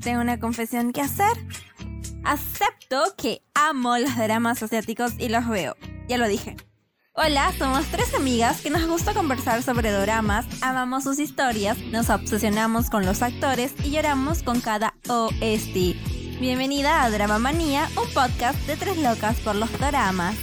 Tengo una confesión que hacer. Acepto que amo los dramas asiáticos y los veo. Ya lo dije. Hola, somos tres amigas que nos gusta conversar sobre dramas, amamos sus historias, nos obsesionamos con los actores y lloramos con cada OST. Bienvenida a Drama Manía, un podcast de tres locas por los dramas.